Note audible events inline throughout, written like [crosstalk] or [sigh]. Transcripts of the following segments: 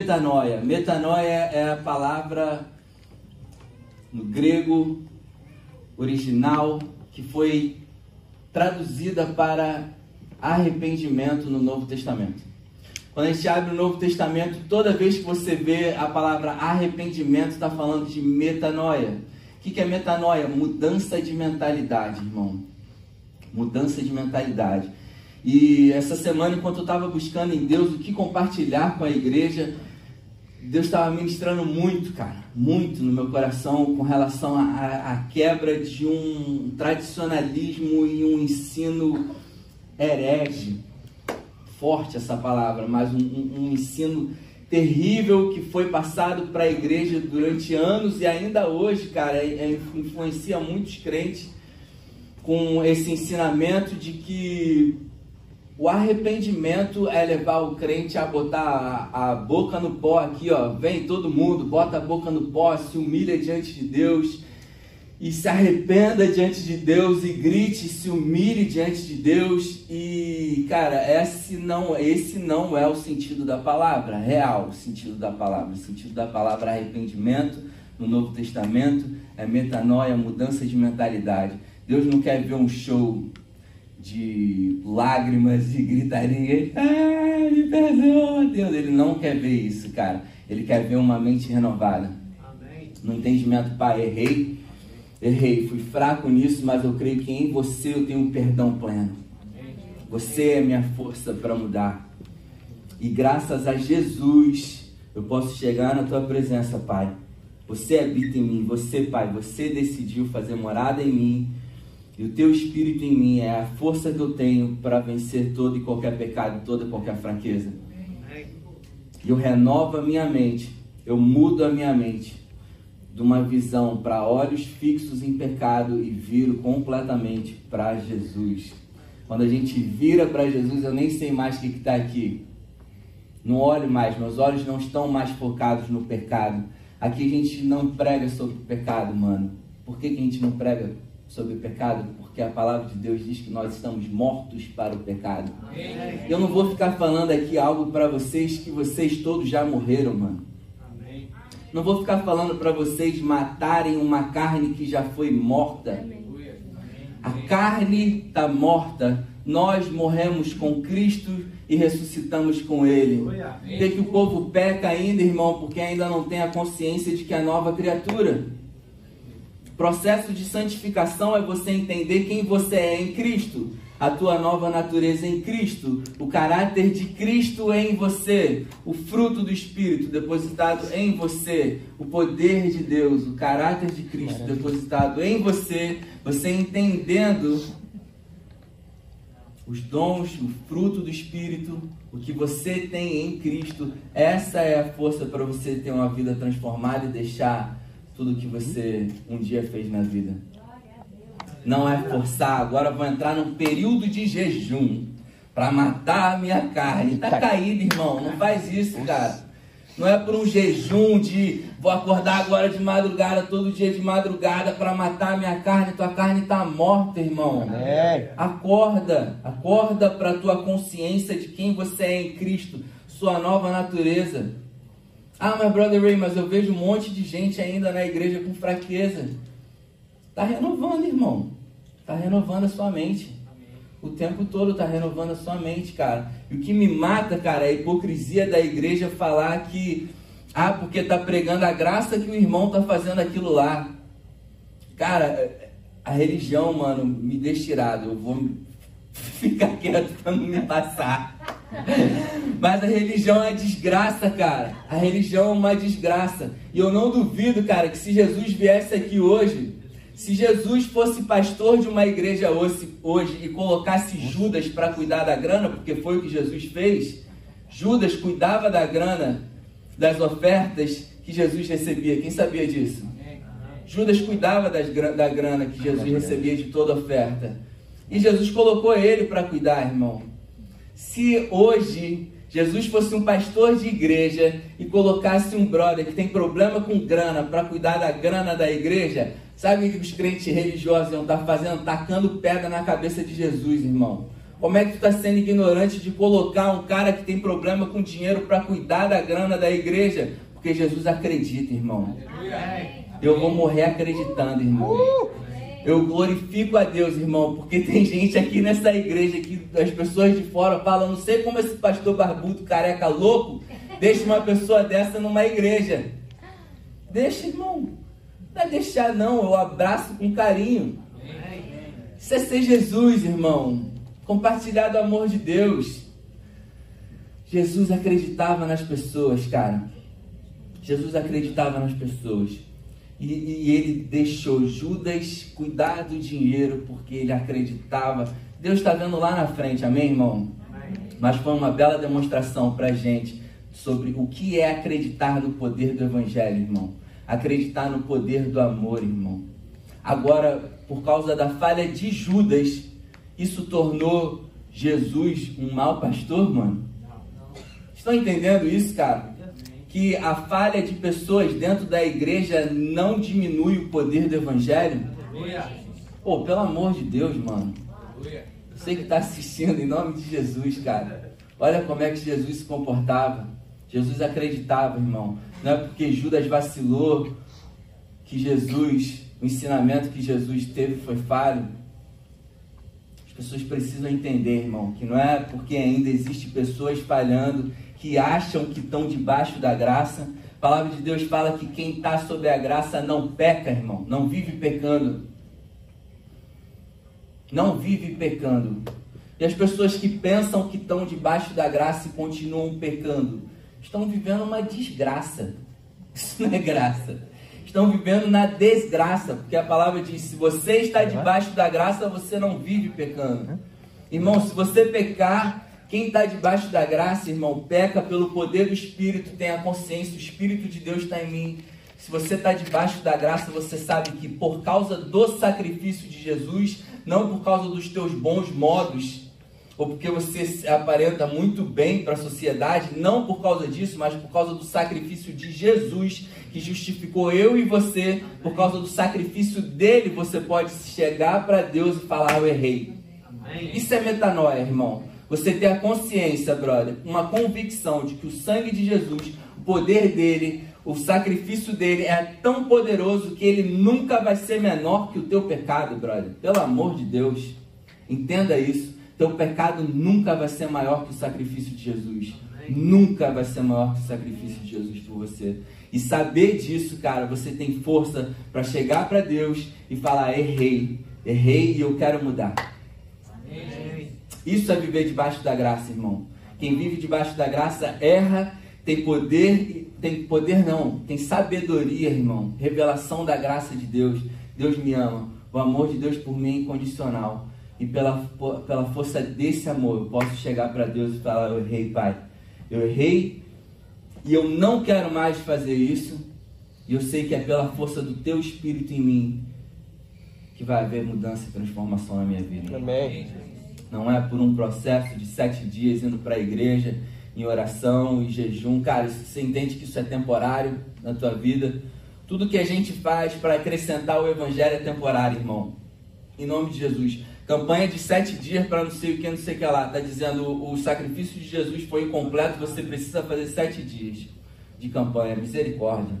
Metanoia. Metanoia é a palavra no grego original que foi traduzida para arrependimento no Novo Testamento. Quando a gente abre o Novo Testamento, toda vez que você vê a palavra arrependimento, está falando de metanoia. O que é metanoia? Mudança de mentalidade, irmão. Mudança de mentalidade. E essa semana, enquanto eu estava buscando em Deus o que compartilhar com a igreja, Deus estava ministrando muito, cara, muito no meu coração com relação à quebra de um tradicionalismo e um ensino herege. Forte essa palavra, mas um, um, um ensino terrível que foi passado para a igreja durante anos e ainda hoje, cara, é, é, influencia muitos crentes com esse ensinamento de que o arrependimento é levar o crente a botar a, a, boca no pó aqui, ó. Vem todo mundo, bota a boca no pó, se humilha diante de Deus e se arrependa diante de Deus e grite, se humilhe diante de Deus e, cara, esse não, esse não é o sentido da palavra, real, o sentido da palavra. O sentido da palavra arrependimento no Novo Testamento é metanoia, mudança de mentalidade. Deus não quer ver um show de lágrimas e gritaria. Ai, me perdoa, Deus. Ele não quer ver isso, cara. Ele quer ver uma mente renovada. Amém. No entendimento, pai, errei, errei, fui fraco nisso, mas eu creio que em você eu tenho um perdão pleno. Amém. Você é minha força para mudar. E graças a Jesus, eu posso chegar na tua presença, Pai. Você habita em mim, você, Pai, você decidiu fazer morada em mim e o teu espírito em mim é a força que eu tenho para vencer todo e qualquer pecado, toda e qualquer fraqueza. E eu renovo a minha mente, eu mudo a minha mente de uma visão para olhos fixos em pecado e viro completamente para Jesus. Quando a gente vira para Jesus, eu nem sei mais o que está aqui. Não olho mais, meus olhos não estão mais focados no pecado. Aqui a gente não prega sobre o pecado, mano. Por que, que a gente não prega sobre o pecado, porque a palavra de Deus diz que nós estamos mortos para o pecado. Amém. Eu não vou ficar falando aqui algo para vocês que vocês todos já morreram, mano. Amém. Não vou ficar falando para vocês matarem uma carne que já foi morta. Amém. A carne está morta. Nós morremos com Cristo e ressuscitamos com Ele. Tem que o povo peca ainda, irmão, porque ainda não tem a consciência de que é nova criatura. Processo de santificação é você entender quem você é em Cristo, a tua nova natureza em Cristo, o caráter de Cristo em você, o fruto do Espírito depositado em você, o poder de Deus, o caráter de Cristo depositado em você, você entendendo os dons, o fruto do Espírito, o que você tem em Cristo, essa é a força para você ter uma vida transformada e deixar tudo que você um dia fez na vida. Não é forçar, agora vou entrar num período de jejum para matar a minha carne. Tá caído, irmão, não faz isso, cara. Não é por um jejum de vou acordar agora de madrugada, todo dia de madrugada para matar a minha carne. Tua carne está morta, irmão. Acorda, acorda para tua consciência de quem você é em Cristo, sua nova natureza. Ah, mas brother Ray, mas eu vejo um monte de gente ainda na igreja com fraqueza. Está renovando, irmão. Está renovando a sua mente. O tempo todo está renovando a sua mente, cara. E o que me mata, cara, é a hipocrisia da igreja falar que, ah, porque está pregando a graça que o irmão está fazendo aquilo lá. Cara, a religião, mano, me deixa tirado. Eu vou [laughs] ficar quieto para não me passar. [laughs] Mas a religião é desgraça, cara. A religião é uma desgraça. E eu não duvido, cara, que se Jesus viesse aqui hoje, se Jesus fosse pastor de uma igreja hoje, e colocasse Judas para cuidar da grana, porque foi o que Jesus fez, Judas cuidava da grana, das ofertas que Jesus recebia. Quem sabia disso? Judas cuidava das, da grana que Jesus recebia de toda oferta. E Jesus colocou ele para cuidar, irmão. Se hoje Jesus fosse um pastor de igreja e colocasse um brother que tem problema com grana para cuidar da grana da igreja, sabe o que os crentes religiosos iam estar tá fazendo? Tacando pedra na cabeça de Jesus, irmão. Como é que tu está sendo ignorante de colocar um cara que tem problema com dinheiro para cuidar da grana da igreja? Porque Jesus acredita, irmão. Eu vou morrer acreditando, irmão. Eu glorifico a Deus, irmão, porque [laughs] tem gente aqui nessa igreja que as pessoas de fora falam, não sei como esse pastor barbudo, careca louco, deixa uma pessoa dessa numa igreja. Deixa, irmão. Não é deixar, não. Eu abraço com carinho. Isso é ser Jesus, irmão. Compartilhar do amor de Deus. Jesus acreditava nas pessoas, cara. Jesus acreditava nas pessoas. E, e, ele deixou Judas cuidar do dinheiro porque ele acreditava. Deus está vendo lá na frente, amém, irmão? Amém. Mas foi uma bela demonstração para gente sobre o que é acreditar no poder do Evangelho, irmão. Acreditar no poder do amor, irmão. Agora, por causa da falha de Judas, isso tornou Jesus um mau pastor, mano? Estão entendendo isso, cara? Que a falha de pessoas dentro da igreja não diminui o poder do evangelho? Pô, pelo amor de Deus, mano. Você que está assistindo, em nome de Jesus, cara. Olha como é que Jesus se comportava. Jesus acreditava, irmão. Não é porque Judas vacilou que Jesus, o ensinamento que Jesus teve foi falho pessoas precisam entender, irmão, que não é porque ainda existe pessoas falhando que acham que estão debaixo da graça. A palavra de Deus fala que quem está sob a graça não peca, irmão, não vive pecando. Não vive pecando. E as pessoas que pensam que estão debaixo da graça e continuam pecando, estão vivendo uma desgraça. [laughs] Isso não é graça estão vivendo na desgraça, porque a palavra diz: se você está debaixo da graça, você não vive pecando. Irmão, se você pecar, quem está debaixo da graça, irmão, peca pelo poder do Espírito, tem a consciência, o Espírito de Deus está em mim. Se você está debaixo da graça, você sabe que por causa do sacrifício de Jesus, não por causa dos teus bons modos, ou porque você aparenta muito bem para a sociedade, não por causa disso, mas por causa do sacrifício de Jesus, que justificou eu e você, por causa do sacrifício dele, você pode chegar para Deus e falar: Eu errei. Isso é metanoia, irmão. Você ter a consciência, brother, uma convicção de que o sangue de Jesus, o poder dele, o sacrifício dele é tão poderoso que ele nunca vai ser menor que o teu pecado, brother. Pelo amor de Deus. Entenda isso. Teu pecado nunca vai ser maior que o sacrifício de Jesus. Amém. Nunca vai ser maior que o sacrifício de Jesus por você. E saber disso, cara, você tem força para chegar para Deus e falar: errei, errei e eu quero mudar. Amém. Isso é viver debaixo da graça, irmão. Quem vive debaixo da graça erra, tem poder, tem poder não, tem sabedoria, irmão. Revelação da graça de Deus. Deus me ama. O amor de Deus por mim é incondicional. E pela, pela força desse amor, eu posso chegar para Deus e falar: Eu errei, Pai. Eu errei e eu não quero mais fazer isso. E eu sei que é pela força do Teu Espírito em mim que vai haver mudança e transformação na minha vida. Amém. Não é por um processo de sete dias indo para a igreja em oração e jejum. Cara, você entende que isso é temporário na tua vida. Tudo que a gente faz para acrescentar o Evangelho é temporário, irmão. Em nome de Jesus. Campanha de sete dias para não sei o que, não sei o que lá. Está dizendo o, sacrifício de Jesus foi incompleto, você precisa fazer sete dias de campanha. Misericórdia.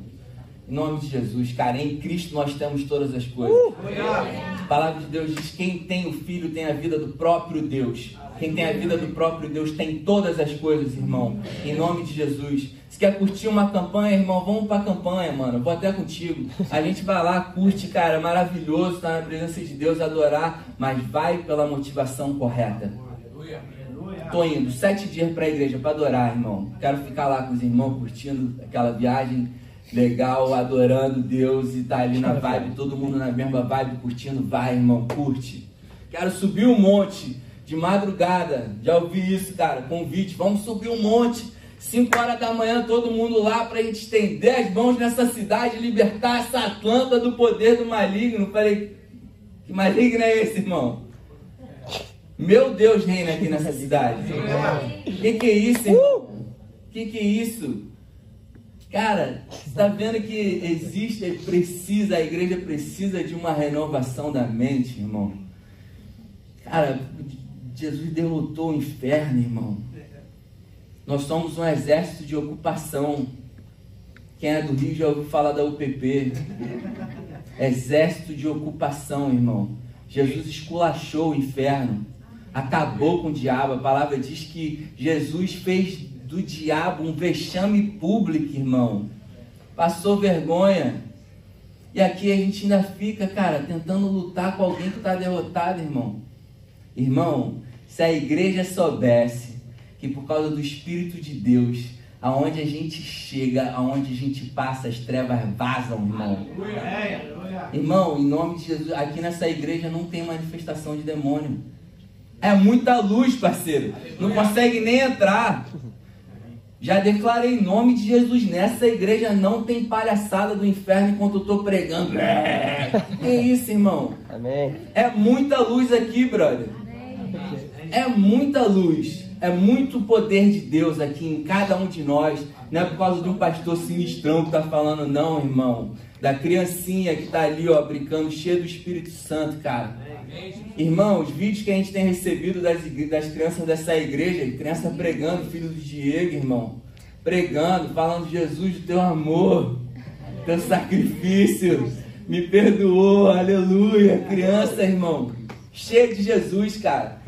Em nome de Jesus, cara, em Cristo nós temos todas as coisas. Uh! A palavra de Deus diz: quem tem o Filho tem a vida do próprio Deus. Quem tem a vida do próprio Deus tem todas as coisas, irmão. Em nome de Jesus. Se quer curtir uma campanha, irmão, vamos pra campanha, mano. Vou até contigo. A gente vai lá, curte, cara. É maravilhoso estar na presença de Deus, adorar. Mas vai pela motivação correta. Tô indo sete dias pra igreja para adorar, irmão. Quero ficar lá com os irmãos, curtindo aquela viagem legal, adorando Deus e tá ali na vibe, todo mundo na mesma vibe, curtindo. Vai, irmão, curte. Quero subir um monte de madrugada. Já ouvi isso, cara. Convite, vamos subir um monte. 5 horas da manhã, todo mundo lá para a gente estender as mãos nessa cidade, libertar essa Atlanta do poder do maligno. Falei, que maligno é esse, irmão? Meu Deus reina aqui nessa cidade. Que que é isso, irmão? Que que é isso? Cara, está vendo que existe, precisa, a igreja precisa de uma renovação da mente, irmão. Cara, Jesus derrotou o inferno, irmão. Nós somos um exército de ocupação. Quem é do Rio já ouviu falar da UPP. Exército de ocupação, irmão. Jesus esculachou o inferno, acabou com o diabo. A palavra diz que Jesus fez do diabo um vexame público, irmão. Passou vergonha. E aqui a gente ainda fica, cara, tentando lutar com alguém que está derrotado, irmão. Irmão, se a igreja soubesse que por causa do Espírito de Deus, aonde a gente chega, aonde a gente passa, as trevas vazam, irmão. Irmão, em nome de Jesus, aqui nessa igreja não tem manifestação de demônio. É muita luz, parceiro. Não consegue nem entrar. Já declarei em nome de Jesus, nessa igreja não tem palhaçada do inferno enquanto eu estou pregando. É. Que isso, irmão? Amém. É muita luz aqui, brother. É muita luz. É muito poder de Deus aqui em cada um de nós. Não é por causa de um pastor sinistrão que está falando, não, irmão. Da criancinha que está ali, ó, brincando, cheio do Espírito Santo, cara. Irmão, os vídeos que a gente tem recebido das, das crianças dessa igreja, criança pregando, filho do Diego, irmão. Pregando, falando, Jesus, do teu amor, teu sacrifício, me perdoou, aleluia. Criança, irmão, cheio de Jesus, cara.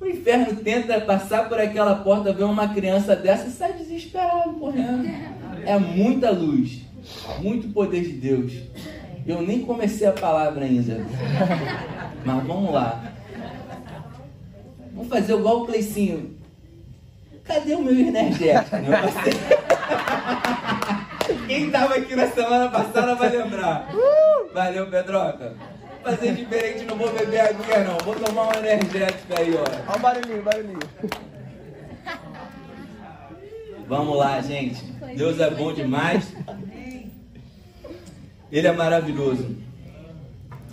O inferno tenta passar por aquela porta, ver uma criança dessa e sai desesperado, correndo. É muita luz, muito poder de Deus. Eu nem comecei a palavra ainda. Mas vamos lá. Vamos fazer igual o Cleicinho. Cadê o meu energético, meu? Quem estava aqui na semana passada vai lembrar. Valeu, Pedroca fazer diferente, não vou beber aguinha não. Vou tomar um energético aí, ó. Olha o barulhinho, barulhinho. Vamos lá, gente. Deus é bom demais. Ele é maravilhoso.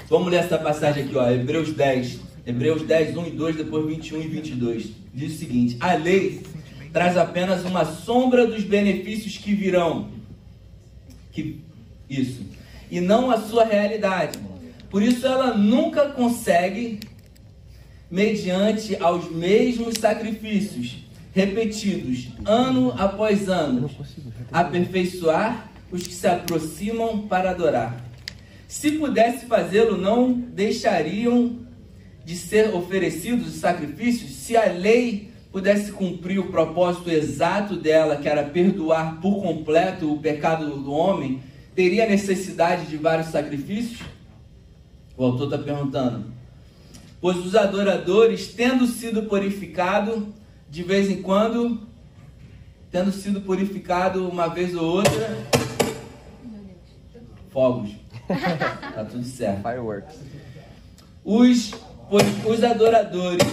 Vamos ler essa passagem aqui, ó. Hebreus 10. Hebreus 10, 1 e 2, depois 21 e 22. Diz o seguinte: A lei traz apenas uma sombra dos benefícios que virão. Que isso. E não a sua realidade. Por isso ela nunca consegue, mediante aos mesmos sacrifícios repetidos, ano após ano, aperfeiçoar os que se aproximam para adorar. Se pudesse fazê-lo, não deixariam de ser oferecidos os sacrifícios se a lei pudesse cumprir o propósito exato dela, que era perdoar por completo o pecado do homem, teria necessidade de vários sacrifícios? O autor está perguntando. Pois os adoradores, tendo sido purificado de vez em quando, tendo sido purificado uma vez ou outra, fogos. tá tudo certo. Fireworks. Os, pois, os adoradores,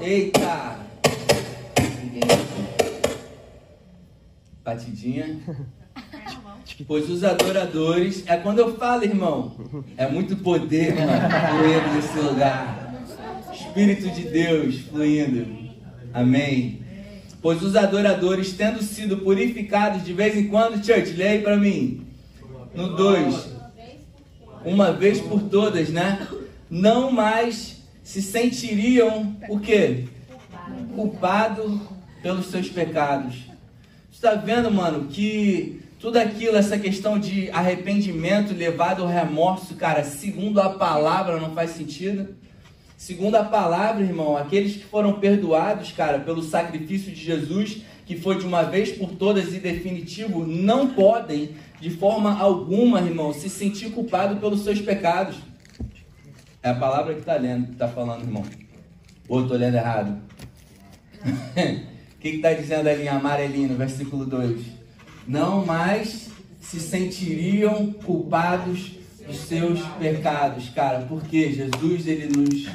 eita! Batidinha. Pois os adoradores, é quando eu falo, irmão, é muito poder, mano, fluindo nesse lugar. Espírito de Deus fluindo. Amém. Pois os adoradores, tendo sido purificados de vez em quando, church, leia aí para mim. No 2. Uma vez por todas, né? Não mais se sentiriam o quê? Culpado pelos seus pecados. Está vendo, mano, que tudo aquilo, essa questão de arrependimento levado ao remorso, cara, segundo a palavra, não faz sentido. Segundo a palavra, irmão, aqueles que foram perdoados, cara, pelo sacrifício de Jesus, que foi de uma vez por todas e definitivo, não podem, de forma alguma, irmão, se sentir culpado pelos seus pecados. É a palavra que está lendo, está falando, irmão. Ou estou lendo errado? O [laughs] que está dizendo ali em amarelinho, versículo 2? Não mais se sentiriam culpados dos seus pecados, cara, porque Jesus ele nos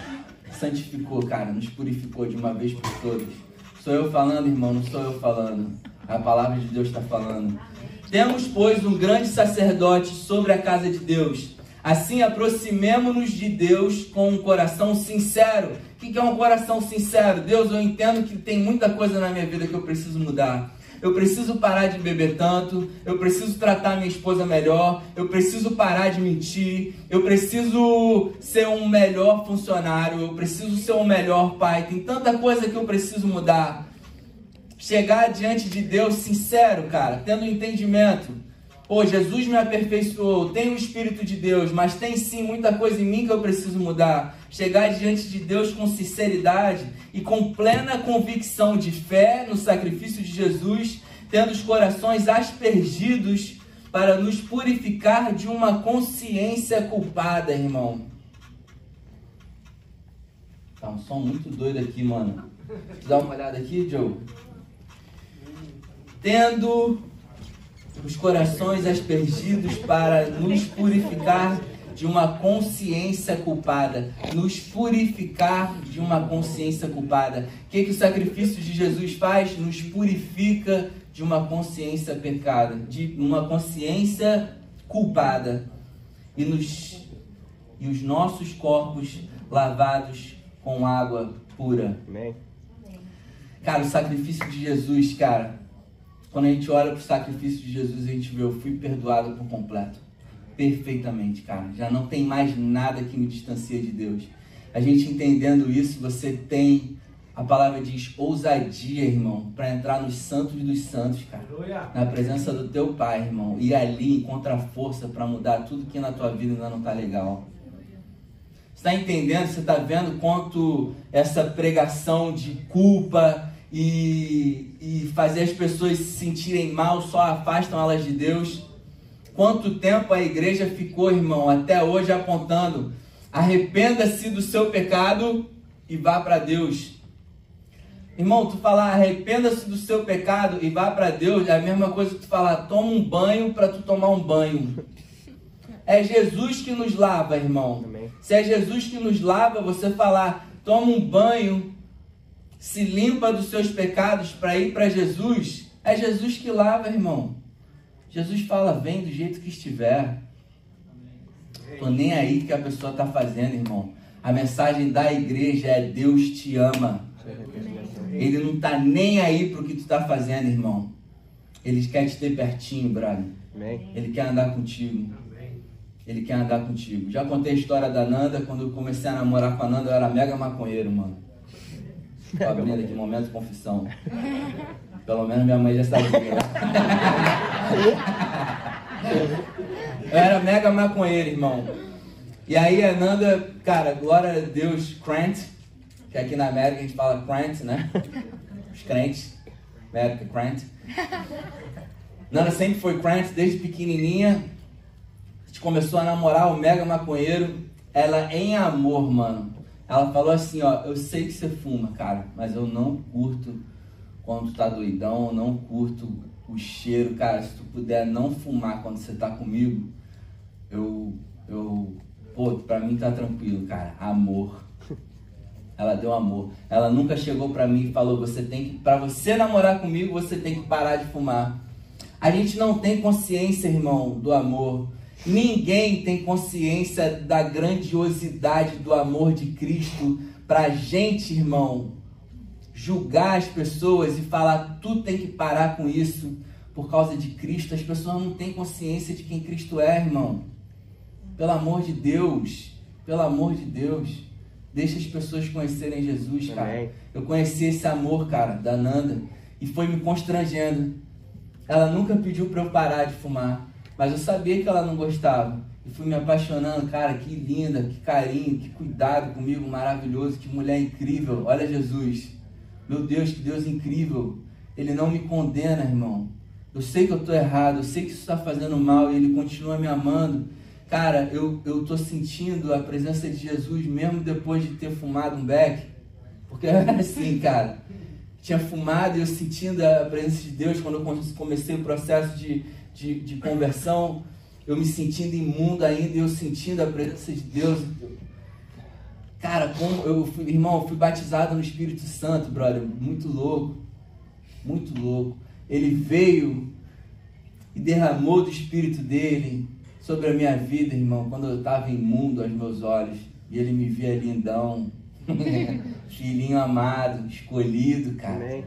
santificou, cara, nos purificou de uma vez por todas. Sou eu falando, irmão, não sou eu falando. A palavra de Deus está falando. Temos, pois, um grande sacerdote sobre a casa de Deus. Assim, aproximemo-nos de Deus com um coração sincero. O que é um coração sincero? Deus, eu entendo que tem muita coisa na minha vida que eu preciso mudar. eu preciso parar de beber tanto, eu preciso tratar minha esposa melhor, eu preciso parar de mentir, eu preciso ser um melhor funcionário, eu preciso ser um melhor pai. Tem tanta coisa que eu preciso mudar. Chegar diante de Deus sincero, cara, tendo entendimento. Pô, Jesus me aperfeiçoou, tem o Espírito de Deus, mas tem sim muita coisa em mim que eu preciso mudar. Chegar diante de Deus com sinceridade e com plena convicção de fé no sacrifício de Jesus, tendo os corações aspergidos para nos purificar de uma consciência culpada, irmão. Tá um som muito doido aqui, mano. Dá uma olhada aqui, Joe. Tendo os corações aspergidos para nos purificar de uma consciência culpada, nos purificar de uma consciência culpada. O que, que o sacrifício de Jesus faz? Nos purifica de uma consciência pecada, de uma consciência culpada e nos e os nossos corpos lavados com água pura. Amém. Cara, o sacrifício de Jesus, cara, quando a gente olha para o sacrifício de Jesus, a gente vê, eu fui perdoado por completo. Perfeitamente, cara. Já não tem mais nada que me distancia de Deus. A gente entendendo isso, você tem, a palavra diz, ousadia, irmão, para entrar nos santos dos santos, cara. Na presença do teu Pai, irmão. E ali encontra força para mudar tudo que na tua vida ainda não está legal. Você está entendendo? Você está vendo quanto essa pregação de culpa, e, e fazer as pessoas se sentirem mal só afastam elas de Deus. Quanto tempo a igreja ficou, irmão, até hoje apontando: arrependa-se do seu pecado e vá para Deus. Irmão, tu falar arrependa-se do seu pecado e vá para Deus é a mesma coisa que tu falar toma um banho para tu tomar um banho. É Jesus que nos lava, irmão. Amém. Se é Jesus que nos lava, você falar toma um banho se limpa dos seus pecados para ir para Jesus, é Jesus que lava, irmão. Jesus fala: vem do jeito que estiver. Tô nem aí que a pessoa está fazendo, irmão. A mensagem da igreja é Deus te ama. Ele não está nem aí para o que tu está fazendo, irmão. Ele quer te ter pertinho, brother. Ele quer andar contigo. Ele quer andar contigo. Já contei a história da Nanda. Quando eu comecei a namorar com a Nanda, eu era mega maconheiro, mano. Estou abrindo aqui momento de confissão. Pelo menos minha mãe já sabia. Eu era mega maconheiro, irmão. E aí a Nanda, cara, glória a Deus, crente, que aqui na América a gente fala crente, né? Os crentes, América, crente. Nanda sempre foi crente desde pequenininha. A gente começou a namorar o mega maconheiro. Ela em amor, mano. Ela falou assim, ó, eu sei que você fuma, cara, mas eu não curto quando tu tá doidão, eu não curto o cheiro, cara, se tu puder não fumar quando você tá comigo, eu, eu, pô, pra mim tá tranquilo, cara, amor. Ela deu amor. Ela nunca chegou pra mim e falou, você tem que, pra você namorar comigo, você tem que parar de fumar. A gente não tem consciência, irmão, do amor. Ninguém tem consciência da grandiosidade do amor de Cristo para a gente, irmão, julgar as pessoas e falar, tu tem que parar com isso por causa de Cristo. As pessoas não têm consciência de quem Cristo é, irmão. Pelo amor de Deus, pelo amor de Deus, deixa as pessoas conhecerem Jesus, cara. Amém. Eu conheci esse amor, cara, da Nanda, e foi me constrangendo. Ela nunca pediu para eu parar de fumar. Mas eu sabia que ela não gostava. E fui me apaixonando, cara, que linda, que carinho, que cuidado comigo, maravilhoso, que mulher incrível. Olha Jesus. Meu Deus, que Deus incrível. Ele não me condena, irmão. Eu sei que eu estou errado, eu sei que isso está fazendo mal e ele continua me amando. Cara, eu, tô sentindo a presença de Jesus mesmo depois de ter fumado um beck. Porque [laughs] era assim, cara. Tinha fumado e eu sentindo a presença de Deus quando eu comecei o processo de, de, de conversão, eu me sentindo imundo ainda, eu sentindo a presença de Deus. Cara, como eu fui, irmão, eu fui batizado no Espírito Santo, brother, muito louco, muito louco. Ele veio e derramou do Espírito dele sobre a minha vida, irmão, quando eu estava imundo aos meus olhos. E ele me via lindão, [laughs] filhinho amado, escolhido, cara. Amém.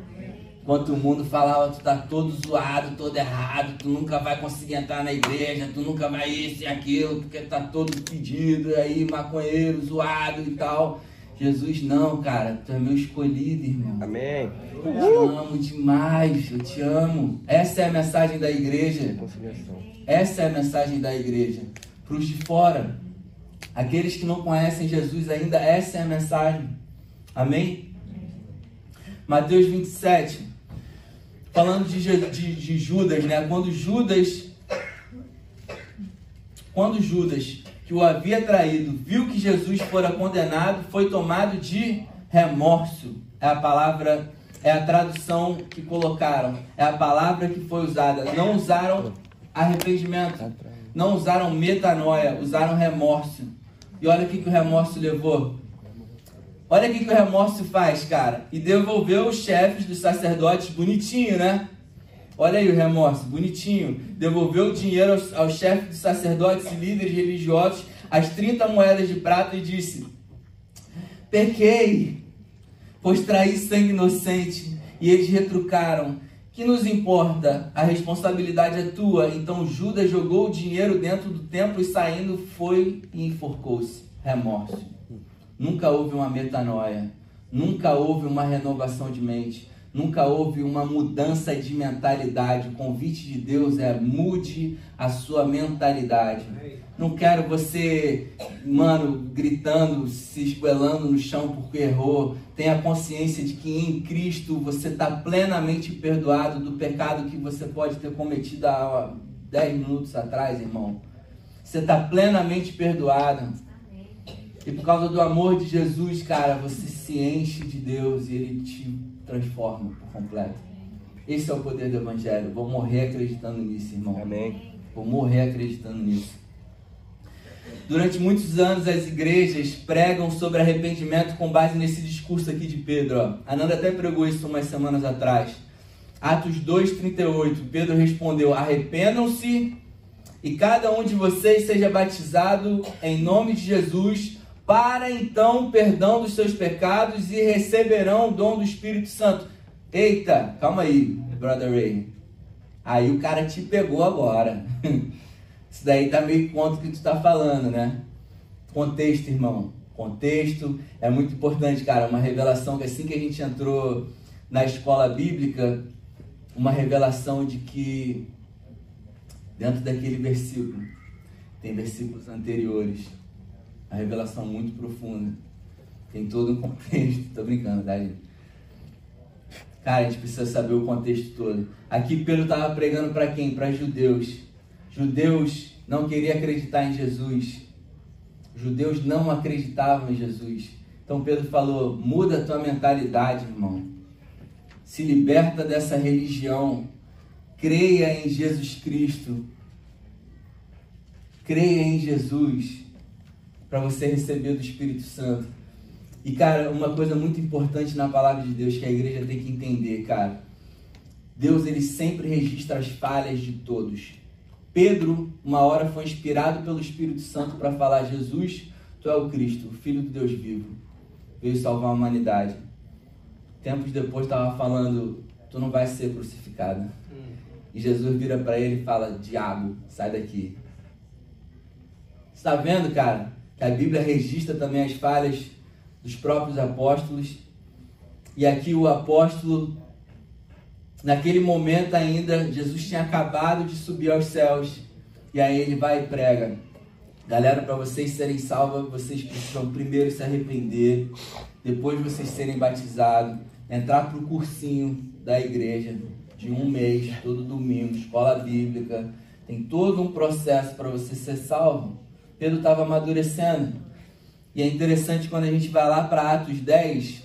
Enquanto o mundo falava, tu tá todo zoado, todo errado, tu nunca vai conseguir entrar na igreja, tu nunca vai isso e aquilo, porque tá todo pedido aí, maconheiro, zoado e tal. Jesus, não, cara, tu é meu escolhido, irmão. Amém. Eu te amo demais, eu te amo. Essa é a mensagem da igreja. Essa é a mensagem da igreja. Para os de fora, aqueles que não conhecem Jesus ainda, essa é a mensagem. Amém? Mateus 27, falando de, de, de Judas, né? Quando Judas, quando Judas que o havia traído viu que Jesus fora condenado, foi tomado de remorso. É a palavra, é a tradução que colocaram, é a palavra que foi usada. Não usaram arrependimento, não usaram metanoia, usaram remorso. E olha o que, que o remorso levou. Olha o que, o remorso faz, cara. E devolveu os chefes dos sacerdotes bonitinho, né? Olha aí o remorso, bonitinho. Devolveu o dinheiro aos, aos chefes dos sacerdotes e líderes religiosos, as 30 moedas de prata, e disse: Pequei, pois traí sangue inocente. E eles retrucaram: Que nos importa? A responsabilidade é tua. Então Judas jogou o dinheiro dentro do templo e saindo foi e enforcou-se. Remorso. Nunca houve uma metanoia. Nunca houve uma renovação de mente Nunca houve uma mudança de mentalidade. O convite de Deus é mude a sua mentalidade. Não quero você, mano, gritando, se esguelando no chão porque errou. Tenha consciência de que em Cristo você está plenamente perdoado do pecado que você pode ter cometido há 10 minutos atrás, irmão. Você está plenamente perdoado. E por causa do amor de Jesus, cara, você se enche de Deus e Ele te transforma por completo. Esse é o poder do Evangelho. Vou morrer acreditando nisso, irmão. Amém. Vou morrer acreditando nisso. Durante muitos anos as igrejas pregam sobre arrependimento com base nesse discurso aqui de Pedro. Ó. A Nanda até pregou isso umas semanas atrás. Atos 2,38. Pedro respondeu: Arrependam-se e cada um de vocês seja batizado em nome de Jesus para então perdão dos seus pecados e receberão o dom do Espírito Santo. Eita, calma aí, brother Ray. Aí o cara te pegou agora. [laughs] Isso daí tá meio contra o que tu tá falando, né? Contexto, irmão. Contexto é muito importante, cara. Uma revelação que assim que a gente entrou na escola bíblica, uma revelação de que dentro daquele versículo tem versículos anteriores a revelação muito profunda. Tem todo um contexto. Tô brincando, tá? Cara, a gente precisa saber o contexto todo. Aqui Pedro estava pregando para quem? Para judeus. Judeus não queriam acreditar em Jesus. Judeus não acreditavam em Jesus. Então Pedro falou: muda a tua mentalidade, irmão. Se liberta dessa religião. Creia em Jesus Cristo. Creia em Jesus para você receber do Espírito Santo. E, cara, uma coisa muito importante na palavra de Deus que a igreja tem que entender, cara. Deus, ele sempre registra as falhas de todos. Pedro, uma hora, foi inspirado pelo Espírito Santo para falar: Jesus, tu é o Cristo, o Filho do Deus vivo. Veio salvar a humanidade. Tempos depois estava falando: Tu não vai ser crucificado. E Jesus vira para ele e fala: Diabo, sai daqui. Está vendo, cara? Que a Bíblia registra também as falhas dos próprios apóstolos. E aqui o apóstolo, naquele momento ainda, Jesus tinha acabado de subir aos céus. E aí ele vai e prega. Galera, para vocês serem salvos, vocês precisam primeiro se arrepender, depois vocês serem batizados, entrar para o cursinho da igreja de um mês, todo domingo, escola bíblica. Tem todo um processo para você ser salvo. Pedro estava amadurecendo. E é interessante quando a gente vai lá para Atos 10,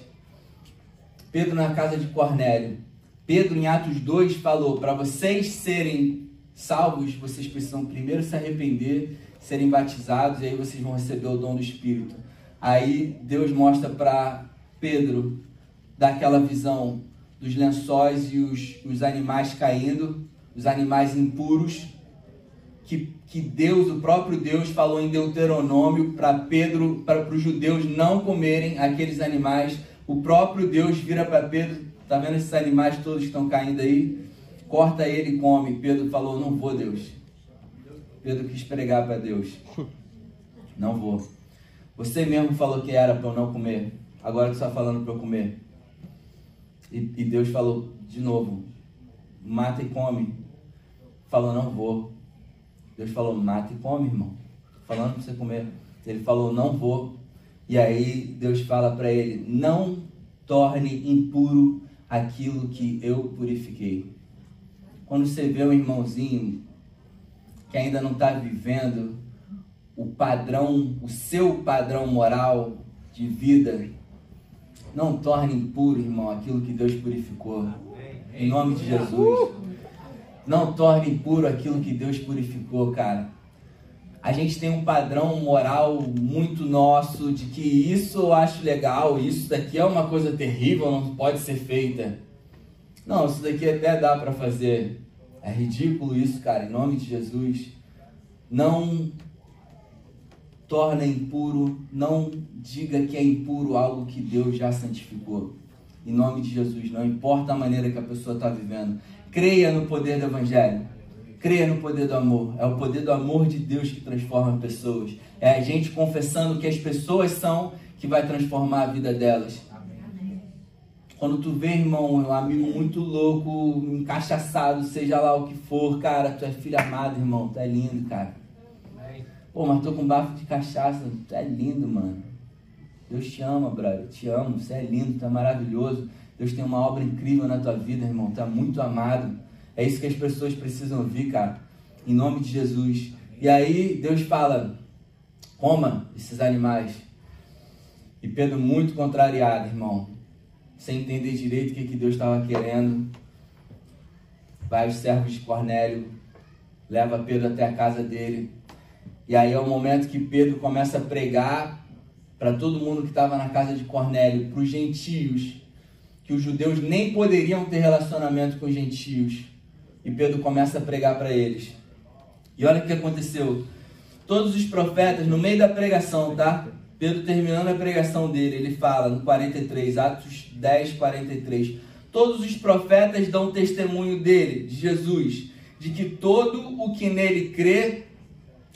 Pedro na casa de Cornélio. Pedro em Atos 2 falou: para vocês serem salvos, vocês precisam primeiro se arrepender, serem batizados, e aí vocês vão receber o dom do Espírito. Aí Deus mostra para Pedro daquela visão dos lençóis e os, os animais caindo, os animais impuros, que, que Deus, o próprio Deus, falou em Deuteronômio para Pedro, para os judeus não comerem aqueles animais. O próprio Deus vira para Pedro Tá vendo esses animais todos que estão caindo aí? Corta ele e come. Pedro falou: Não vou, Deus. Pedro quis pregar para Deus. [laughs] Não vou. Você mesmo falou que era para eu não comer. Agora que está falando para eu comer. E, e Deus falou de novo: Mata e come. Falou: Não vou. Deus falou: Mata e come, irmão. Tô falando para você comer. Ele falou: Não vou. E aí Deus fala para ele: Não torne impuro aquilo que eu purifiquei. Quando você vê um irmãozinho que ainda não está vivendo o padrão, o seu padrão moral de vida, não torne impuro, irmão, aquilo que Deus purificou. Em nome de Jesus. Não torne impuro aquilo que Deus purificou, cara. A gente tem um padrão moral muito nosso de que isso eu acho legal, isso daqui é uma coisa terrível, não pode ser feita. Não, isso daqui até dá para fazer. É ridículo isso, cara, em nome de Jesus. Não torna impuro, não diga que é impuro algo que Deus já santificou. Em nome de Jesus, não importa a maneira que a pessoa está vivendo. Creia no poder do Evangelho. Creia no poder do amor. É o poder do amor de Deus que transforma pessoas. É a gente confessando que as pessoas são que vai transformar a vida delas. Quando tu vê, irmão, um amigo muito louco, encaixaçado, seja lá o que for, cara, tu é filho amado, irmão, tu é lindo, cara. Pô, mas tô com bafo de cachaça, tu é lindo, mano. Deus te ama, brother, te amo, você é lindo, tu é maravilhoso. Deus tem uma obra incrível na tua vida, irmão, tu é muito amado. É isso que as pessoas precisam ouvir, cara. Em nome de Jesus. E aí Deus fala: coma esses animais. E Pedro, muito contrariado, irmão, sem entender direito o que, que Deus estava querendo. Vai os servos de Cornélio, leva Pedro até a casa dele. E aí é o momento que Pedro começa a pregar para todo mundo que estava na casa de Cornélio, para os gentios, que os judeus nem poderiam ter relacionamento com os gentios. E Pedro começa a pregar para eles. E olha o que aconteceu. Todos os profetas, no meio da pregação, tá? Pedro terminando a pregação dele, ele fala no 43, Atos 10, 43. Todos os profetas dão testemunho dele, de Jesus, de que todo o que nele crê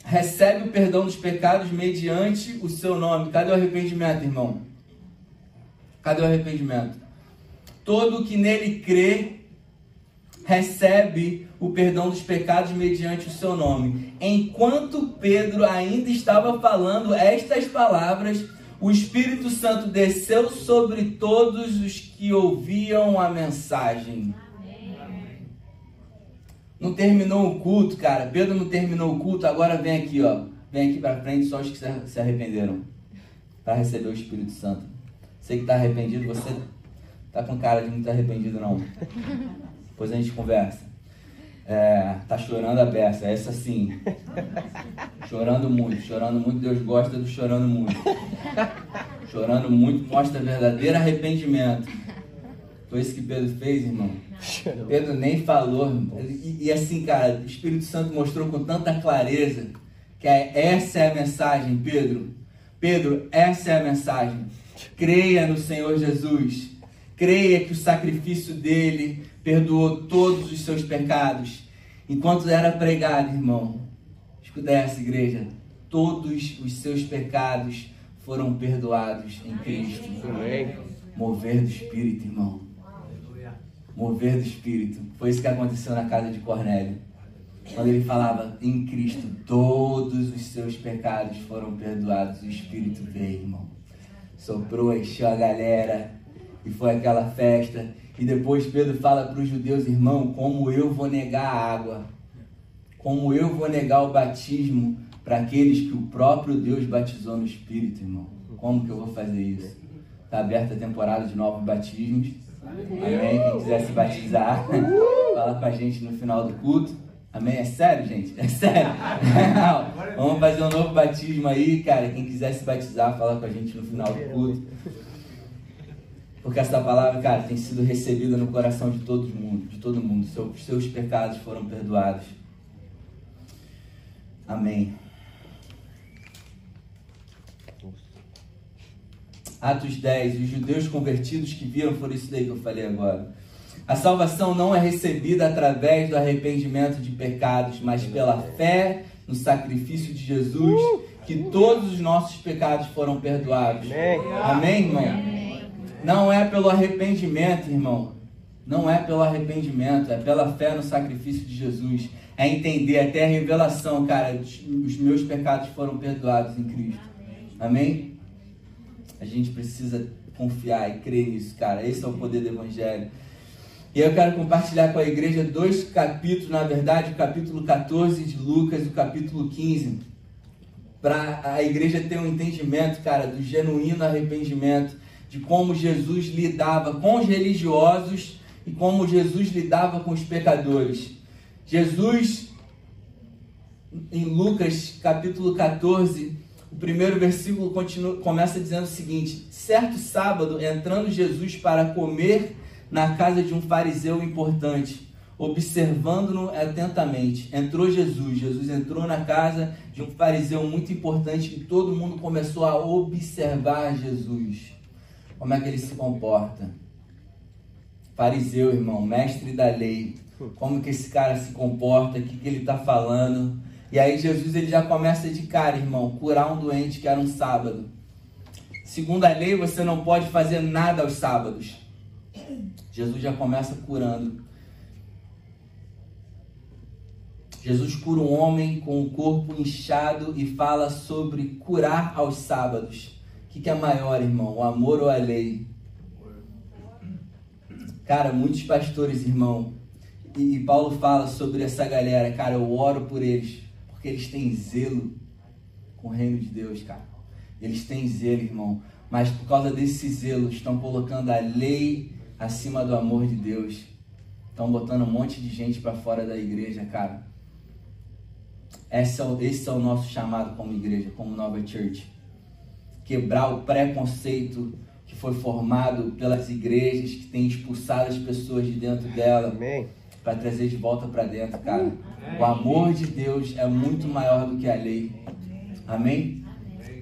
recebe o perdão dos pecados mediante o seu nome. Cadê o arrependimento, irmão? Cadê o arrependimento? Todo que nele crê recebe o perdão dos pecados mediante o seu nome. Enquanto Pedro ainda estava falando estas palavras, o Espírito Santo desceu sobre todos os que ouviam a mensagem. Não terminou o culto, cara. Pedro não terminou o culto, agora vem aqui, ó. Vem aqui para frente só os que se arrependeram para receber o Espírito Santo. Você que está arrependido, você tá com cara de estar arrependido não. Depois a gente conversa. É, tá chorando a beça, essa sim. Chorando muito, chorando muito, Deus gosta do chorando muito. Chorando muito mostra verdadeiro arrependimento. Foi isso que Pedro fez, irmão. Pedro nem falou. E, e assim, cara, o Espírito Santo mostrou com tanta clareza que é, essa é a mensagem, Pedro. Pedro, essa é a mensagem. Creia no Senhor Jesus. Creia que o sacrifício dele perdoou todos os seus pecados. Enquanto era pregado, irmão, escuta essa igreja, todos os seus pecados foram perdoados em Cristo. Amém. Mover do Espírito, irmão. Mover do Espírito. Foi isso que aconteceu na casa de Cornélio. Quando ele falava em Cristo, todos os seus pecados foram perdoados. O Espírito veio, irmão. Soprou, encheu a galera. E foi aquela festa. E depois Pedro fala para os judeus, irmão, como eu vou negar a água? Como eu vou negar o batismo para aqueles que o próprio Deus batizou no Espírito, irmão? Como que eu vou fazer isso? Está aberta a temporada de novos batismos. Amém? Quem quiser se batizar, fala com a gente no final do culto. Amém? É sério, gente? É sério? Vamos fazer um novo batismo aí, cara. Quem quiser se batizar, fala com a gente no final do culto. Porque essa palavra, cara, tem sido recebida no coração de todo mundo, de todo mundo. Seus, seus pecados foram perdoados. Amém. Atos 10, os judeus convertidos que viram, foi isso daí que eu falei agora. A salvação não é recebida através do arrependimento de pecados, mas pela fé no sacrifício de Jesus, que todos os nossos pecados foram perdoados. Amém, irmão? Não é pelo arrependimento, irmão. Não é pelo arrependimento, é pela fé no sacrifício de Jesus. É entender até a revelação, cara, os meus pecados foram perdoados em Cristo. Amém? A gente precisa confiar e crer nisso, cara. Esse é o poder do Evangelho. E eu quero compartilhar com a igreja dois capítulos, na verdade, o capítulo 14 de Lucas e o capítulo 15, para a igreja ter um entendimento, cara, do genuíno arrependimento de como Jesus lidava com os religiosos e como Jesus lidava com os pecadores. Jesus, em Lucas capítulo 14, o primeiro versículo continua, começa dizendo o seguinte: Certo sábado, entrando Jesus para comer na casa de um fariseu importante, observando-no atentamente, entrou Jesus. Jesus entrou na casa de um fariseu muito importante e todo mundo começou a observar Jesus como é que ele se comporta. Fariseu, irmão, mestre da lei, como que esse cara se comporta, o que, que ele está falando. E aí Jesus ele já começa de cara, irmão, curar um doente que era um sábado. Segundo a lei, você não pode fazer nada aos sábados. Jesus já começa curando. Jesus cura um homem com o corpo inchado e fala sobre curar aos sábados que, que é maior, irmão? O amor ou a lei? Cara, muitos pastores, irmão, e, e Paulo fala sobre essa galera, cara, eu oro por eles, porque eles têm zelo com o reino de Deus, cara. Eles têm zelo, irmão, mas por causa desse zelo estão colocando a lei acima do amor de Deus. Estão botando um monte de gente para fora da igreja, cara. Esse é, o, esse é o nosso chamado como igreja, como nova church quebrar o preconceito que foi formado pelas igrejas que têm expulsado as pessoas de dentro dela para trazer de volta para dentro, cara. O amor de Deus é muito maior do que a lei. Amém?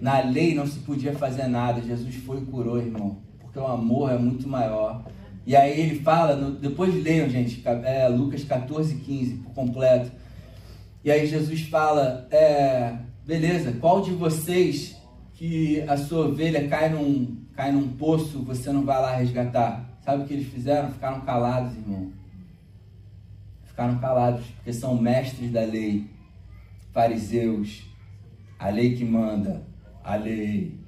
Na lei não se podia fazer nada. Jesus foi e curou, irmão. Porque o amor é muito maior. E aí ele fala, no, depois leiam, gente, é, Lucas 14, 15, por completo. E aí Jesus fala, é, beleza, qual de vocês que a sua ovelha cai num, cai num poço, você não vai lá resgatar. Sabe o que eles fizeram? Ficaram calados, irmão. Ficaram calados, porque são mestres da lei, fariseus, a lei que manda, a lei.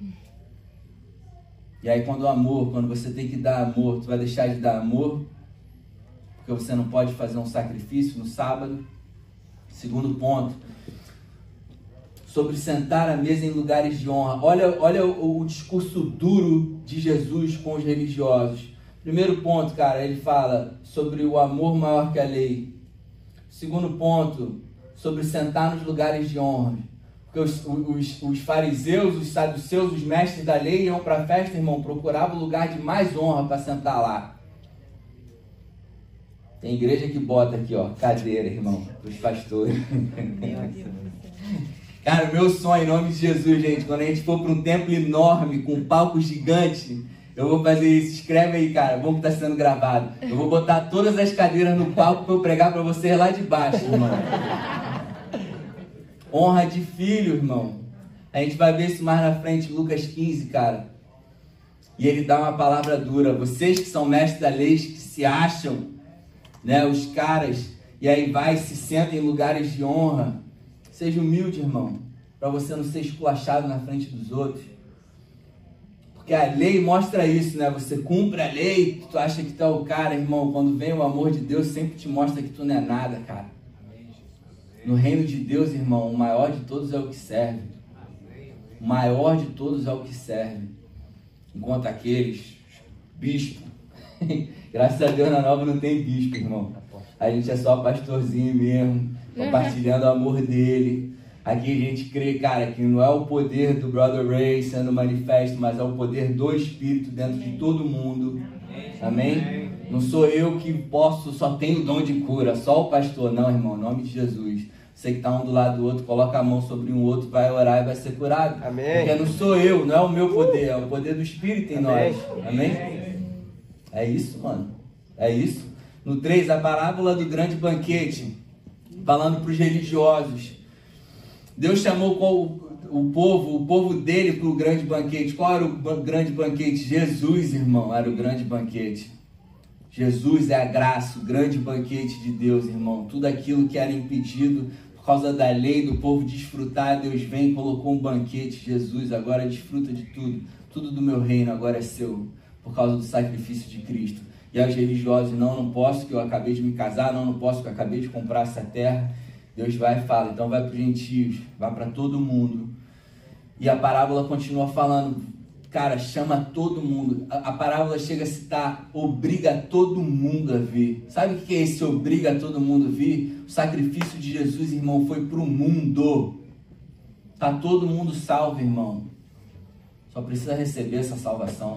E aí quando o amor, quando você tem que dar amor, tu vai deixar de dar amor, porque você não pode fazer um sacrifício no sábado. Segundo ponto, sobre sentar à mesa em lugares de honra. Olha, olha o, o, discurso duro de Jesus com os religiosos. Primeiro ponto, cara, ele fala sobre o amor maior que a lei. Segundo ponto, sobre sentar nos lugares de honra. Porque os, os, os fariseus, os saduceus, os mestres da lei iam para a festa, irmão, procuravam o lugar de mais honra para sentar lá. Tem igreja que bota aqui, ó, cadeira, irmão, os pastores. Cara, meu sonho, em nome de Jesus, gente, quando a gente for para um templo enorme, com um palco gigante, eu vou fazer isso. Escreve aí, cara. Vamos que tá sendo gravado. Eu vou botar todas as cadeiras no palco para eu pregar para vocês lá de baixo, irmão. Honra de filho, irmão. A gente vai ver isso mais na frente, Lucas 15, cara. E ele dá uma palavra dura. Vocês que são mestres da lei, que se acham, né, os caras, e aí vai se sentam em lugares de honra. Seja humilde, irmão, para você não ser esculachado na frente dos outros. Porque a lei mostra isso, né? Você cumpre a lei, tu acha que tu é o cara, irmão. Quando vem o amor de Deus, sempre te mostra que tu não é nada, cara. No reino de Deus, irmão, o maior de todos é o que serve. O maior de todos é o que serve. Enquanto aqueles, bispo. [laughs] Graças a Deus na nova não tem bispo, irmão. A gente é só pastorzinho mesmo compartilhando o amor dele. Aqui a gente crê, cara, que não é o poder do Brother Ray sendo manifesto, mas é o poder do Espírito dentro de todo mundo. Amém? Não sou eu que posso, só tenho o dom de cura, só o pastor. Não, irmão, em nome de Jesus. Você que está um do lado do outro, coloca a mão sobre um outro, vai orar e vai ser curado. Amém. Porque não sou eu, não é o meu poder, é o poder do Espírito em Amém. nós. Amém? É isso, mano. É isso. No 3, a parábola do grande banquete, falando para os religiosos. Deus chamou qual, o povo, o povo dele para o grande banquete. Qual era o grande banquete? Jesus, irmão, era o grande banquete. Jesus é a graça, o grande banquete de Deus, irmão. Tudo aquilo que era impedido por causa da lei do povo desfrutar, Deus vem e colocou um banquete. Jesus agora desfruta de tudo. Tudo do meu reino agora é seu, por causa do sacrifício de Cristo. E aos religiosos, não, não posso, que eu acabei de me casar, não, não posso, que eu acabei de comprar essa terra. Deus vai e fala, então vai para os gentios, vai para todo mundo. E a parábola continua falando, cara, chama todo mundo. A, a parábola chega a citar, obriga todo mundo a vir. Sabe o que é esse obriga todo mundo a vir? O sacrifício de Jesus, irmão, foi para o mundo. Tá todo mundo salvo, irmão. Só precisa receber essa salvação.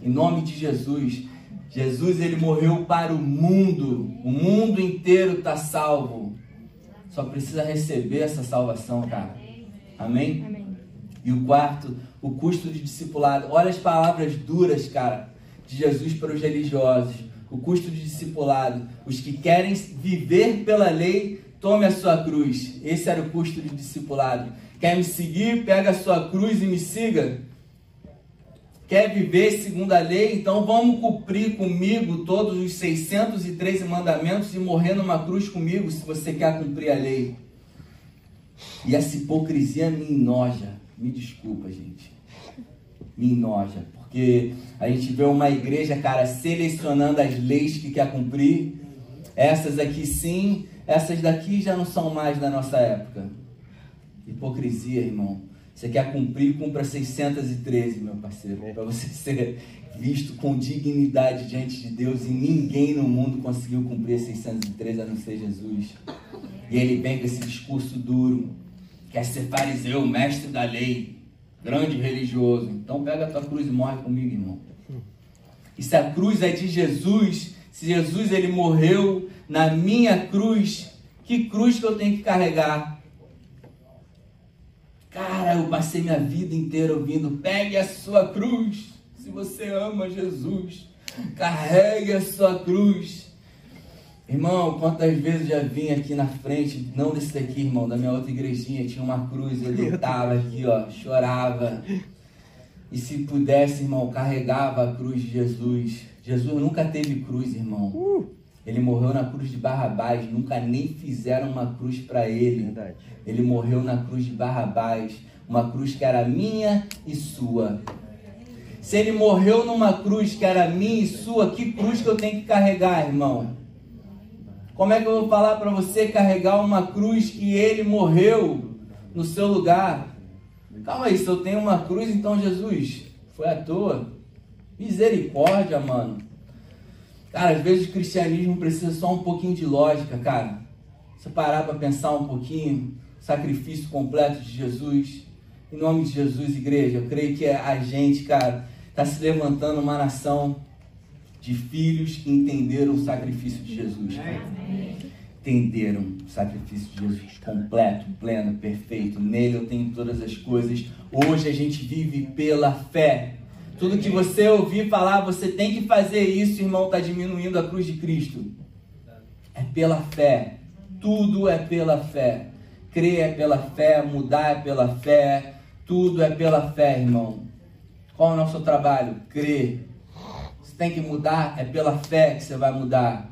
Em nome de Jesus. Jesus, ele morreu para o mundo. O mundo inteiro está salvo. Só precisa receber essa salvação, cara. Amém? Amém. E o quarto, o custo de discipulado. Olha as palavras duras, cara, de Jesus para os religiosos. O custo de discipulado. Os que querem viver pela lei, tome a sua cruz. Esse era o custo de discipulado. Quer me seguir? Pega a sua cruz e me siga. Quer viver segundo a lei? Então vamos cumprir comigo todos os 613 mandamentos e morrer numa cruz comigo se você quer cumprir a lei. E essa hipocrisia me enoja. Me desculpa, gente. Me enoja. Porque a gente vê uma igreja, cara, selecionando as leis que quer cumprir. Essas aqui sim, essas daqui já não são mais da nossa época. Hipocrisia, irmão. Você quer cumprir, cumpra 613, meu parceiro. Para você [laughs] ser visto com dignidade diante de Deus. E ninguém no mundo conseguiu cumprir 613 a não ser Jesus. E ele vem com esse discurso duro. Quer ser fariseu, mestre da lei, grande religioso. Então pega a tua cruz e morre comigo, irmão. E se a cruz é de Jesus, se Jesus ele morreu na minha cruz, que cruz que eu tenho que carregar? Cara, eu passei minha vida inteira ouvindo: pegue a sua cruz. Se você ama Jesus, carregue a sua cruz. Irmão, quantas vezes eu já vim aqui na frente, não desse daqui, irmão, da minha outra igrejinha, tinha uma cruz, eu deitava aqui, ó, chorava. E se pudesse, irmão, carregava a cruz de Jesus. Jesus nunca teve cruz, irmão. Ele morreu na cruz de Barrabás, nunca nem fizeram uma cruz para ele. Verdade. Ele morreu na cruz de Barrabás, uma cruz que era minha e sua. Se ele morreu numa cruz que era minha e sua, que cruz que eu tenho que carregar, irmão? Como é que eu vou falar para você carregar uma cruz que ele morreu no seu lugar? Calma aí, se eu tenho uma cruz, então Jesus, foi à toa. Misericórdia, mano. Cara, às vezes o cristianismo precisa só um pouquinho de lógica, cara. Você parar para pensar um pouquinho, sacrifício completo de Jesus. Em nome de Jesus, igreja, eu creio que a gente, cara, está se levantando uma nação de filhos que entenderam o sacrifício de Jesus. Entenderam o sacrifício de Jesus completo, pleno, perfeito. Nele eu tenho todas as coisas. Hoje a gente vive pela fé. Tudo que você ouvir falar, você tem que fazer isso, irmão, está diminuindo a cruz de Cristo. É pela fé. Tudo é pela fé. Crer é pela fé, mudar é pela fé. Tudo é pela fé, irmão. Qual é o nosso trabalho? Crer. Você tem que mudar, é pela fé que você vai mudar.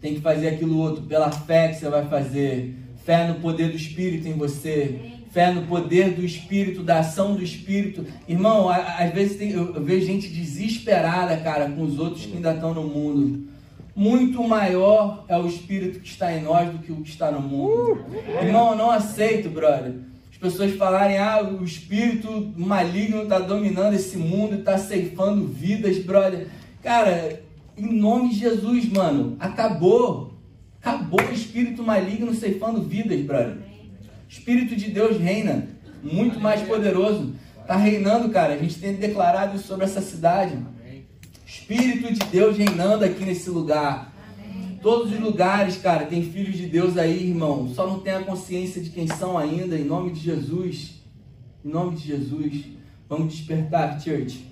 Tem que fazer aquilo outro, pela fé que você vai fazer. Fé no poder do Espírito em você. Fé no poder do Espírito, da ação do Espírito. Irmão, às vezes tem- eu, eu vejo gente desesperada, cara, com os outros que ainda estão no mundo. Muito maior é o Espírito que está em nós do que o que está no mundo. Irmão, eu não aceito, brother. As pessoas falarem, ah, o espírito maligno está dominando esse mundo, está ceifando vidas, brother. Cara, em nome de Jesus, mano, acabou. Acabou o espírito maligno ceifando vidas, brother. Espírito de Deus reina, muito mais poderoso. Está reinando, cara. A gente tem declarado isso sobre essa cidade. Espírito de Deus reinando aqui nesse lugar. todos os lugares, cara, tem filhos de Deus aí, irmão. Só não tem a consciência de quem são ainda, em nome de Jesus. Em nome de Jesus. Vamos despertar, church,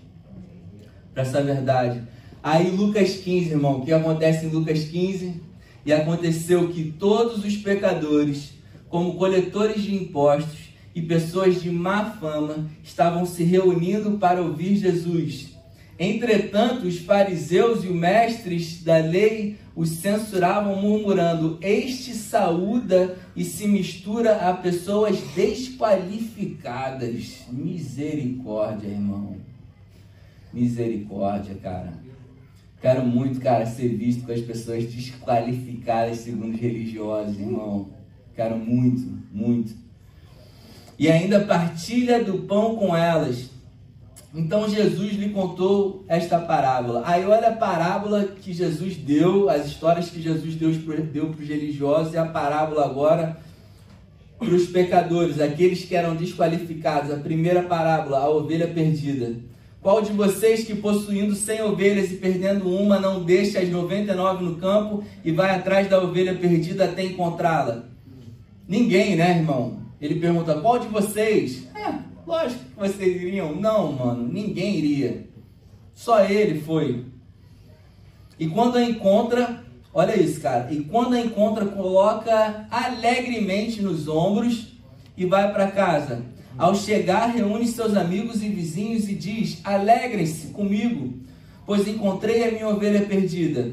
para essa verdade. Aí, Lucas 15, irmão, o que acontece em Lucas 15? E aconteceu que todos os pecadores, como coletores de impostos e pessoas de má fama, estavam se reunindo para ouvir Jesus. Entretanto, os fariseus e os mestres da lei os censuravam, murmurando: Este saúda e se mistura a pessoas desqualificadas. Misericórdia, irmão. Misericórdia, cara. Quero muito, cara, ser visto com as pessoas desqualificadas segundo os religiosos, irmão. Quero muito, muito. E ainda partilha do pão com elas então Jesus lhe contou esta parábola. Aí olha a parábola que Jesus deu, as histórias que Jesus deu, para os religiosos e a parábola agora para os pecadores, aqueles que eram desqualificados. A primeira parábola, a ovelha perdida. Qual de vocês que possuindo cem ovelhas e perdendo uma não deixa as 99 no campo e vai atrás da ovelha perdida até encontrá-la? Ninguém, né, irmão? Ele pergunta: qual de vocês? É, Lógico que vocês iriam. Não, mano, ninguém iria. Só ele foi. E quando a encontra, olha isso, cara. E quando a encontra, coloca alegremente nos ombros e vai para casa. Ao chegar, reúne seus amigos e vizinhos e diz: Alegrem-se comigo, pois encontrei a minha ovelha perdida.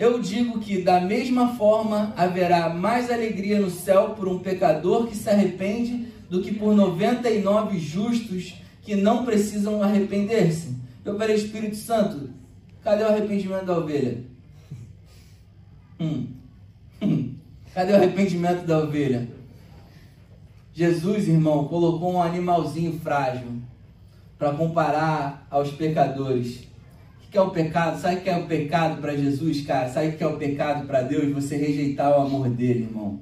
Eu digo que da mesma forma haverá mais alegria no céu por um pecador que se arrepende do que por 99 justos que não precisam arrepender-se. Eu falei, Espírito Santo, cadê o arrependimento da ovelha? Hum. Hum. Cadê o arrependimento da ovelha? Jesus, irmão, colocou um animalzinho frágil para comparar aos pecadores. Que é o pecado? Sabe o que é o pecado para Jesus, cara? Sabe o que é o pecado para Deus? Você rejeitar o amor dele, irmão.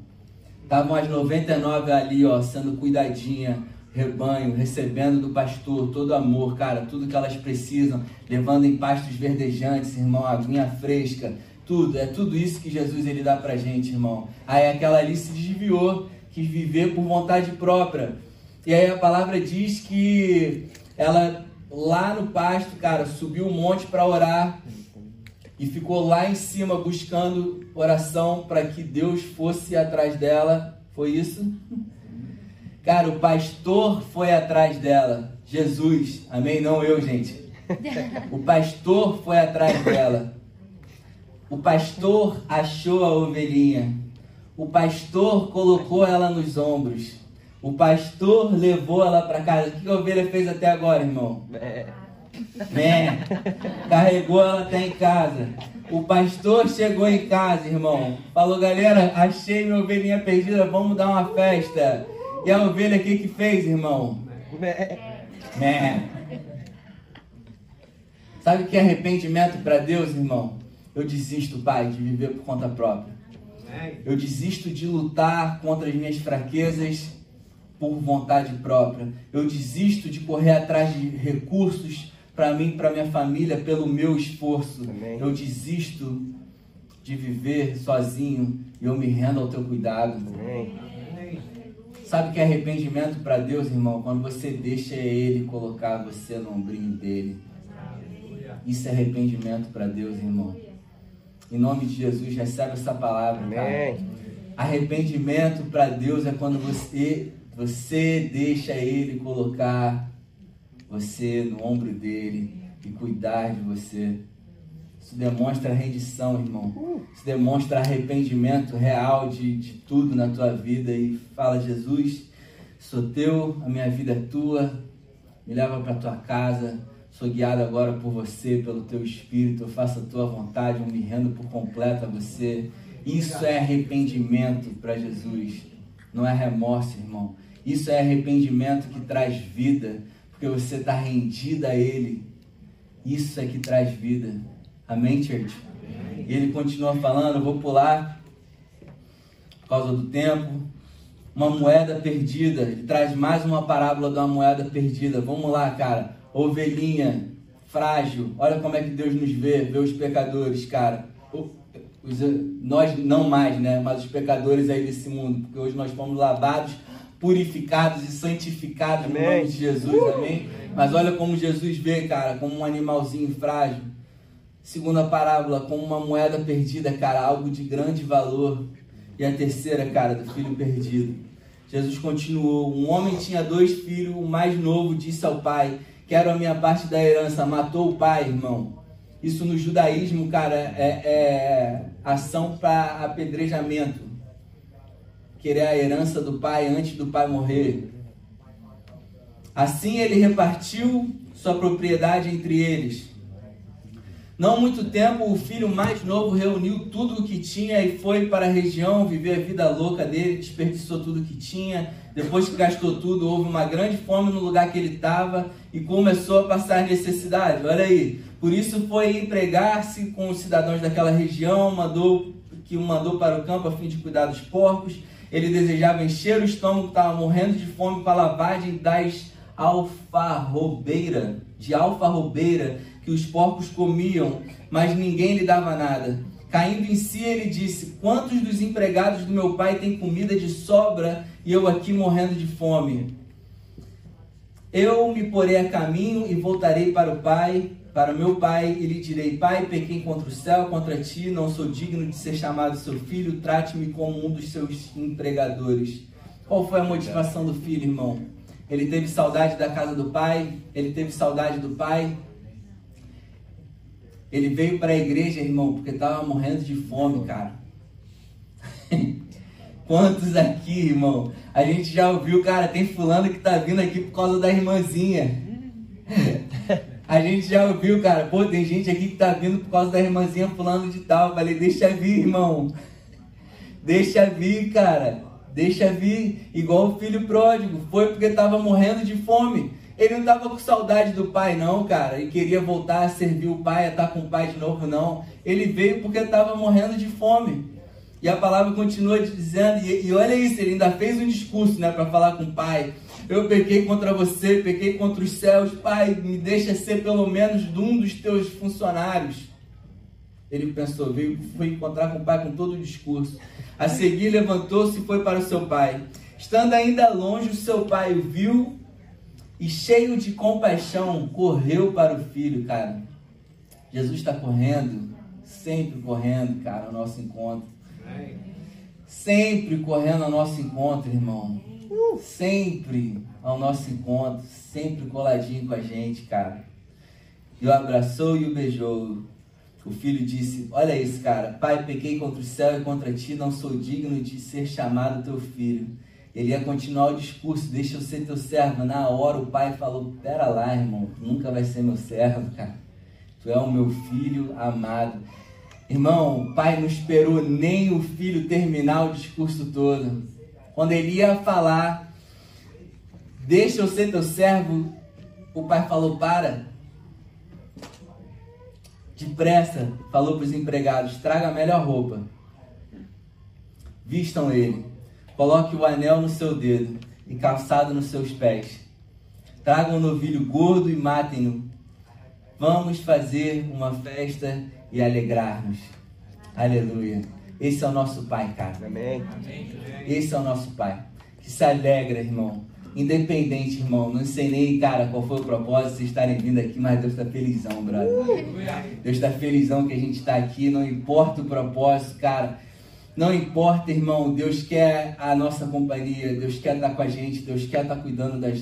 Estavam as 99 ali, ó, sendo cuidadinha, rebanho, recebendo do pastor todo amor, cara, tudo que elas precisam, levando em pastos verdejantes, irmão, aguinha fresca, tudo, é tudo isso que Jesus ele dá pra gente, irmão. Aí aquela ali se desviou, quis viver por vontade própria. E aí a palavra diz que ela lá no pasto, cara, subiu um monte para orar e ficou lá em cima buscando oração para que Deus fosse atrás dela. Foi isso? Cara, o pastor foi atrás dela. Jesus, amém? Não eu, gente. O pastor foi atrás dela. O pastor achou a ovelhinha. O pastor colocou ela nos ombros. O pastor levou ela para casa. O que a ovelha fez até agora, irmão? É. Né? Carregou ela até em casa. O pastor chegou em casa, irmão. Falou, galera, achei minha ovelhinha perdida, vamos dar uma festa. E a ovelha aqui que fez, irmão? Né? Sabe o que é arrependimento para Deus, irmão? Eu desisto, pai, de viver por conta própria. Eu desisto de lutar contra as minhas fraquezas por vontade própria. Eu desisto de correr atrás de recursos para mim, para minha família, pelo meu esforço. Amém. Eu desisto de viver sozinho e eu me rendo ao teu cuidado. Amém. Sabe que é arrependimento para Deus, irmão? Quando você deixa Ele colocar você no ombrinho dele. Isso é arrependimento para Deus, irmão. Em nome de Jesus, recebe essa palavra, Amém. cara. Arrependimento para Deus é quando você, você deixa Ele colocar você no ombro dele e cuidar de você. Isso demonstra rendição, irmão. Isso demonstra arrependimento real de, de tudo na tua vida. E fala, Jesus, sou teu, a minha vida é tua. Me leva para tua casa. Sou guiado agora por você, pelo teu espírito. Eu faço a tua vontade, eu me rendo por completo a você. Isso é arrependimento para Jesus. Não é remorso, irmão. Isso é arrependimento que traz vida porque você está rendido a Ele. Isso é que traz vida. Amém, church? Amém. E ele continua falando, eu vou pular por causa do tempo. Uma moeda perdida. Ele traz mais uma parábola de uma moeda perdida. Vamos lá, cara. Ovelhinha, frágil. Olha como é que Deus nos vê, vê os pecadores, cara. Os, nós não mais, né? Mas os pecadores aí desse mundo, porque hoje nós fomos lavados, purificados e santificados amém. no nome de Jesus, uh! amém? Mas olha como Jesus vê, cara, como um animalzinho frágil. Segunda parábola, como uma moeda perdida, cara, algo de grande valor. E a terceira, cara, do filho perdido. Jesus continuou: Um homem tinha dois filhos, o mais novo disse ao pai: Quero a minha parte da herança. Matou o pai, irmão. Isso no judaísmo, cara, é, é ação para apedrejamento. Querer a herança do pai antes do pai morrer. Assim ele repartiu sua propriedade entre eles. Não muito tempo, o filho mais novo reuniu tudo o que tinha e foi para a região viver a vida louca dele, desperdiçou tudo o que tinha. Depois que gastou tudo, houve uma grande fome no lugar que ele estava e começou a passar necessidade. Olha aí. Por isso foi empregar-se com os cidadãos daquela região, mandou que o mandou para o campo a fim de cuidar dos porcos. Ele desejava encher o estômago, estava morrendo de fome para a lavagem das alfarrobeira, de alfarrobeira que os porcos comiam, mas ninguém lhe dava nada. Caindo em si, ele disse: Quantos dos empregados do meu pai têm comida de sobra e eu aqui morrendo de fome? Eu me porei a caminho e voltarei para o pai, para o meu pai, e lhe direi: Pai, pequei contra o céu, contra ti, não sou digno de ser chamado seu filho, trate-me como um dos seus empregadores. Qual foi a motivação do filho, irmão? Ele teve saudade da casa do pai, ele teve saudade do pai, ele veio para a igreja, irmão, porque estava morrendo de fome, cara. [laughs] Quantos aqui, irmão? A gente já ouviu, cara, tem fulano que tá vindo aqui por causa da irmãzinha. [laughs] A gente já ouviu, cara, pô, tem gente aqui que tá vindo por causa da irmãzinha fulano de tal. falei, deixa vir, irmão. Deixa vir, cara. Deixa vir. Igual o filho pródigo. Foi porque tava morrendo de fome. Ele não estava com saudade do pai, não, cara, e queria voltar a servir o pai, a estar com o pai de novo, não. Ele veio porque estava morrendo de fome. E a palavra continua dizendo, e, e olha isso, ele ainda fez um discurso, né, para falar com o pai. Eu pequei contra você, pequei contra os céus, pai, me deixa ser pelo menos de um dos teus funcionários. Ele pensou, veio, foi encontrar com o pai com todo o discurso. A seguir levantou-se e foi para o seu pai. Estando ainda longe, o seu pai o viu e cheio de compaixão, correu para o filho, cara. Jesus está correndo, sempre correndo, cara, ao nosso encontro. Sempre correndo ao nosso encontro, irmão. Sempre ao nosso encontro, sempre coladinho com a gente, cara. E o abraçou e o beijou. O filho disse: Olha isso, cara. Pai, pequei contra o céu e contra ti, não sou digno de ser chamado teu filho. Ele ia continuar o discurso, deixa eu ser teu servo. Na hora o pai falou, pera lá, irmão, tu nunca vai ser meu servo, cara. Tu é o meu filho amado. Irmão, o pai não esperou nem o filho terminar o discurso todo. Quando ele ia falar, deixa eu ser teu servo, o pai falou, para. Depressa, falou para os empregados, traga a melhor roupa. Vistam ele Coloque o anel no seu dedo e calçado nos seus pés. Tragam um novilho gordo e matem-no. Vamos fazer uma festa e alegrar-nos. Aleluia. Esse é o nosso Pai, cara. Amém. Esse é o nosso Pai. Que se alegra, irmão. Independente, irmão. Não sei nem, cara, qual foi o propósito de estarem vindo aqui, mas Deus está felizão, brother. Deus está felizão que a gente está aqui. Não importa o propósito, cara. Não importa, irmão, Deus quer a nossa companhia, Deus quer estar com a gente, Deus quer estar cuidando das